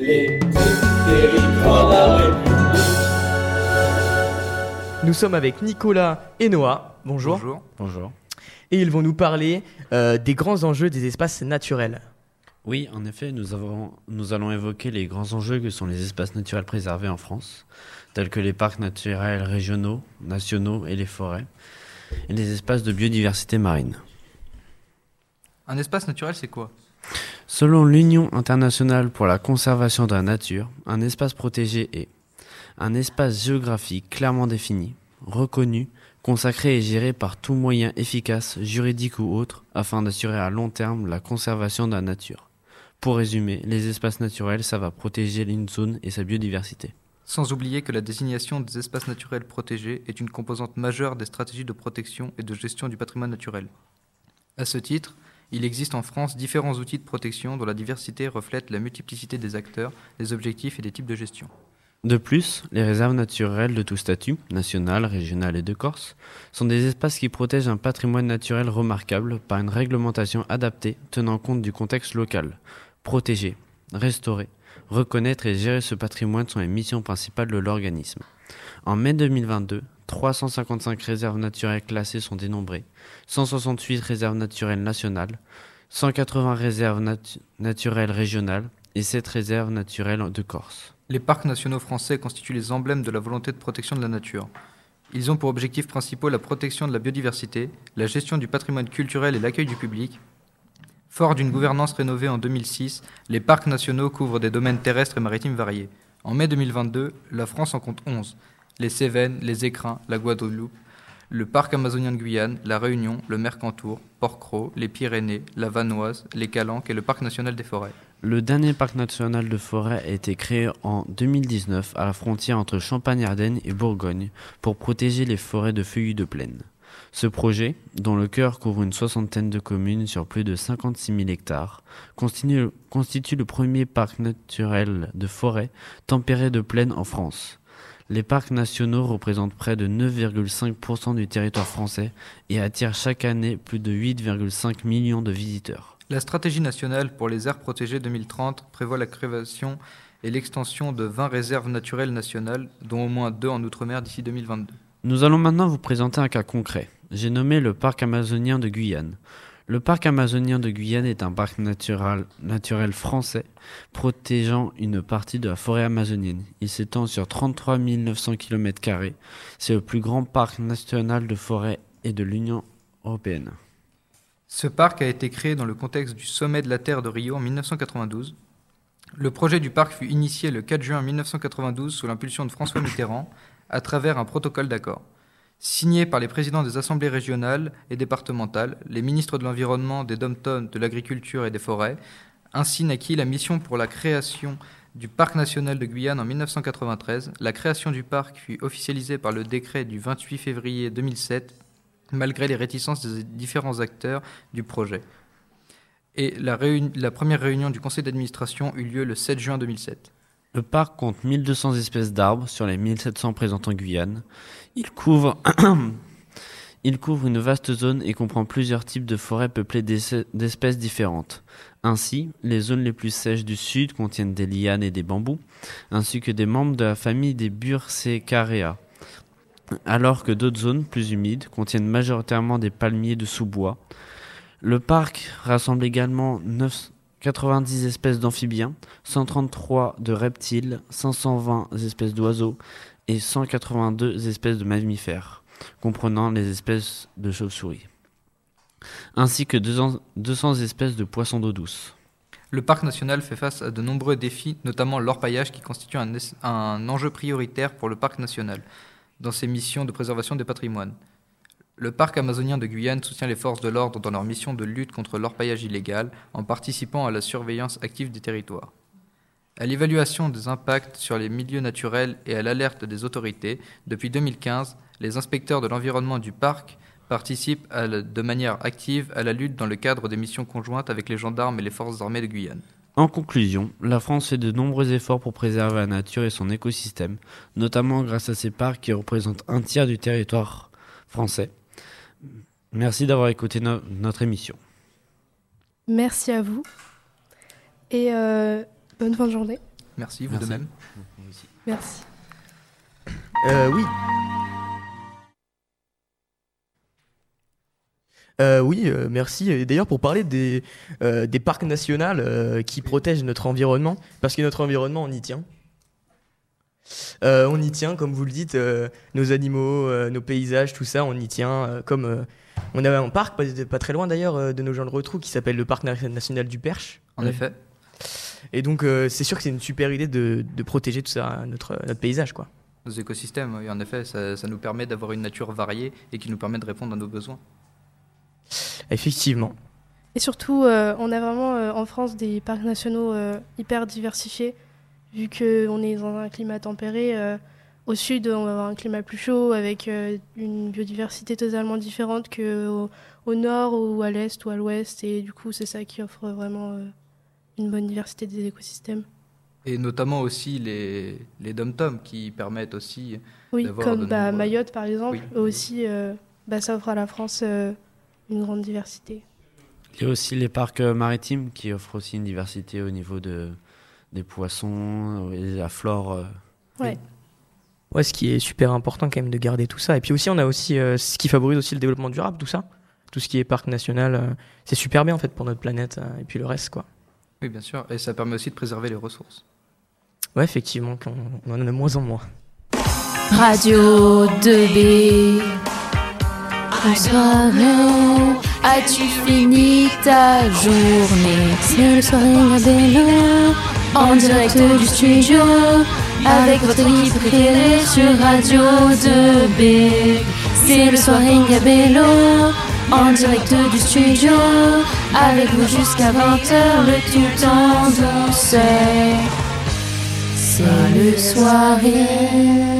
Les territoires de la République. Nous sommes avec Nicolas et Noah. Bonjour. Bonjour. Bonjour. Et ils vont nous parler euh, des grands enjeux des espaces naturels. Oui, en effet, nous, avons, nous allons évoquer les grands enjeux que sont les espaces naturels préservés en France, tels que les parcs naturels régionaux, nationaux et les forêts, et les espaces de biodiversité marine. Un espace naturel, c'est quoi? Selon l'Union internationale pour la conservation de la nature, un espace protégé est un espace géographique clairement défini, reconnu, consacré et géré par tout moyen efficace, juridique ou autre, afin d'assurer à long terme la conservation de la nature. Pour résumer, les espaces naturels, ça va protéger une zone et sa biodiversité. Sans oublier que la désignation des espaces naturels protégés est une composante majeure des stratégies de protection et de gestion du patrimoine naturel. À ce titre, il existe en France différents outils de protection dont la diversité reflète la multiplicité des acteurs, des objectifs et des types de gestion. De plus, les réserves naturelles de tout statut, national, régional et de Corse, sont des espaces qui protègent un patrimoine naturel remarquable par une réglementation adaptée tenant compte du contexte local. Protéger, restaurer, reconnaître et gérer ce patrimoine sont les missions principales de l'organisme. En mai 2022, 355 réserves naturelles classées sont dénombrées, 168 réserves naturelles nationales, 180 réserves natu- naturelles régionales et 7 réserves naturelles de Corse. Les parcs nationaux français constituent les emblèmes de la volonté de protection de la nature. Ils ont pour objectifs principaux la protection de la biodiversité, la gestion du patrimoine culturel et l'accueil du public. Fort d'une gouvernance rénovée en 2006, les parcs nationaux couvrent des domaines terrestres et maritimes variés. En mai 2022, la France en compte 11. Les Cévennes, les Écrins, la Guadeloupe, le parc amazonien de Guyane, la Réunion, le Mercantour, Port-Cros, les Pyrénées, la Vanoise, les Calanques et le parc national des forêts. Le dernier parc national de forêt a été créé en 2019 à la frontière entre Champagne-Ardenne et Bourgogne pour protéger les forêts de feuillus de plaine. Ce projet, dont le cœur couvre une soixantaine de communes sur plus de 56 000 hectares, constitue, le premier parc naturel de forêt tempéré de plaine en France. Les parcs nationaux représentent près de 9,5% du territoire français et attirent chaque année plus de 8,5 millions de visiteurs. La stratégie nationale pour les aires protégées 2030 prévoit la création et l'extension de 20 réserves naturelles nationales, dont au moins deux en Outre-mer d'ici 2022. Nous allons maintenant vous présenter un cas concret. J'ai nommé le parc amazonien de Guyane. Le parc amazonien de Guyane est un parc naturel, français protégeant une partie de la forêt amazonienne. Il s'étend sur 33 900 km. C'est le plus grand parc national de forêt et de l'Union européenne. Ce parc a été créé dans le contexte du sommet de la Terre de Rio en 1992. Le projet du parc fut initié le 4 juin 1992 sous l'impulsion de François Mitterrand à travers un protocole d'accord. Signé par les présidents des assemblées régionales et départementales, les ministres de l'Environnement, des Dom-Tom, de l'Agriculture et des Forêts, ainsi naquit la mission pour la création du Parc national de Guyane en 1993. La création du parc fut officialisée par le décret du 28 février 2007, malgré les réticences des différents acteurs du projet. Et la, la première réunion du conseil d'administration eut lieu le 7 juin 2007. Le parc compte 1200 espèces d'arbres sur les 1700 présentes en Guyane. Il couvre, il couvre une vaste zone et comprend plusieurs types de forêts peuplées d'espèces différentes. Ainsi, les zones les plus sèches du sud contiennent des lianes et des bambous, ainsi que des membres de la famille des Bursacaria, alors que d'autres zones plus humides contiennent majoritairement des palmiers de sous-bois. Le parc rassemble également 9 90 espèces d'amphibiens, 133 de reptiles, 520 espèces d'oiseaux et 182 espèces de mammifères, comprenant les espèces de chauves-souris, ainsi que 200 200 espèces de poissons d'eau douce. Le parc national fait face à de nombreux défis, notamment l'orpaillage qui constitue un enjeu prioritaire pour le parc national dans ses missions de préservation des patrimoines. Le parc amazonien de Guyane soutient les forces de l'ordre dans leur mission de lutte contre l'orpaillage illégal en participant à la surveillance active des territoires. À l'évaluation des impacts sur les milieux naturels et à l'alerte des autorités, depuis 2015, les inspecteurs de l'environnement du parc participent de manière active à la lutte dans le cadre des missions conjointes avec les gendarmes et les forces armées de Guyane. En conclusion, la France fait de nombreux efforts pour préserver la nature et son écosystème, notamment grâce à ses parcs qui représentent un tiers du territoire français. Merci d'avoir écouté no- notre émission. Merci à vous et euh, bonne fin de journée. Merci, vous Merci. de même. Merci. Euh, oui. Euh, oui, euh, merci. Et d'ailleurs, pour parler des, euh, des parcs nationaux euh, qui protègent notre environnement, parce que notre environnement, on y tient. Euh, on y tient, comme vous le dites, euh, nos animaux, euh, nos paysages, tout ça, on y tient. euh, comme euh, on avait un parc, pas, pas très loin d'ailleurs euh, de nos gens de retrou, qui s'appelle le parc na- national du Perche. En effet. Et donc, euh, c'est sûr que c'est une super idée de, de protéger tout ça, notre, notre paysage, quoi. Nos écosystèmes, oui, en effet, ça, ça nous permet d'avoir une nature variée et qui nous permet de répondre à nos besoins. Effectivement. Et surtout, euh, on a vraiment euh, en France des parcs nationaux euh, hyper diversifiés, vu qu'on est dans un climat tempéré. euh, au sud, on va avoir un climat plus chaud, avec euh, une biodiversité totalement différente qu'au au nord ou à l'est ou à l'ouest. Et du coup, c'est ça qui offre vraiment euh, une bonne diversité des écosystèmes. Et notamment aussi les, les dom-toms qui permettent aussi. Oui, D'avoir comme de bah, nombreux- Mayotte, par exemple, Oui. aussi, euh, bah, ça offre à la France euh, une grande diversité. Il y a aussi les parcs maritimes qui offrent aussi une diversité au niveau de, des poissons et la flore. euh. Ouais. Ouais, ce qui est super important quand même de garder tout ça. Et puis aussi, on a aussi euh, ce qui favorise aussi le développement durable, tout ça. Tout ce qui est parc national, euh, c'est super bien en fait pour notre planète euh, et puis le reste, quoi. Oui, bien sûr. Et ça permet aussi de préserver les ressources. Ouais, effectivement, qu'on on en a de moins en moins. Radio 2B. Soirée, as-tu fini ta journée? C'est le soirée Gabello, en direct du studio, avec votre équipe préférée sur Radio 2B. C'est le soirée Gabello, en direct du studio, avec vous jusqu'à 20h, le tout en douceur. C'est le soirée